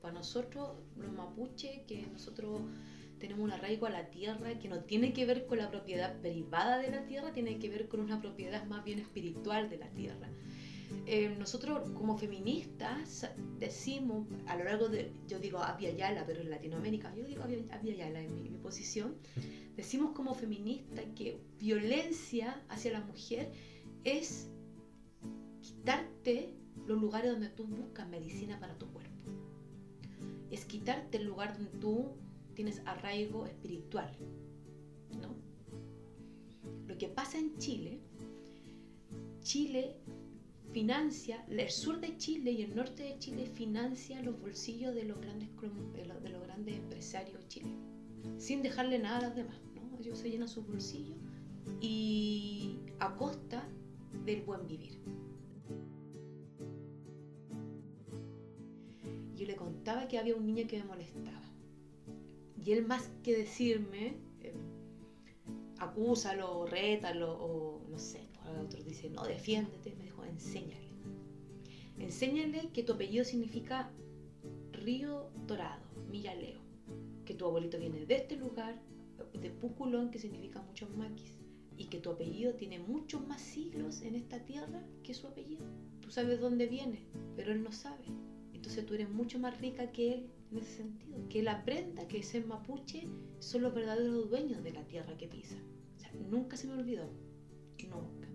Para nosotros, los mapuches, que nosotros tenemos un arraigo a la tierra que no tiene que ver con la propiedad privada de la tierra, tiene que ver con una propiedad más bien espiritual de la tierra. Eh, nosotros como feministas decimos a lo largo de, yo digo Abya Yala, pero en Latinoamérica, yo digo Abya Yala en mi, mi posición, decimos como feministas que violencia hacia la mujer es quitarte los lugares donde tú buscas medicina para tu cuerpo. Es quitarte el lugar donde tú tienes arraigo espiritual. ¿no? Lo que pasa en Chile, Chile financia, el sur de Chile y el norte de Chile financia los bolsillos de los grandes, de los grandes empresarios chilenos, sin dejarle nada a los demás. ¿no? Ellos se llenan sus bolsillos y a costa del buen vivir. Yo le contaba que había un niño que me molestaba y él más que decirme, eh, acúsalo, rétalo, o no sé, pues, otro dice, no, defiéndete, me dijo, enséñale. Enséñale que tu apellido significa río dorado, millaleo, que tu abuelito viene de este lugar, de Puculón, que significa muchos maquis, y que tu apellido tiene muchos más siglos en esta tierra que su apellido. Tú sabes dónde viene, pero él no sabe. Tú eres mucho más rica que él en ese sentido. Que él aprenda que ser mapuche son los verdaderos dueños de la tierra que pisa. Nunca se me olvidó. Nunca.